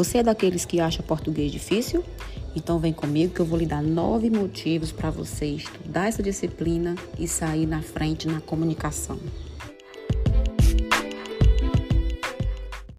Você é daqueles que acha português difícil? Então vem comigo que eu vou lhe dar nove motivos para você estudar essa disciplina e sair na frente na comunicação.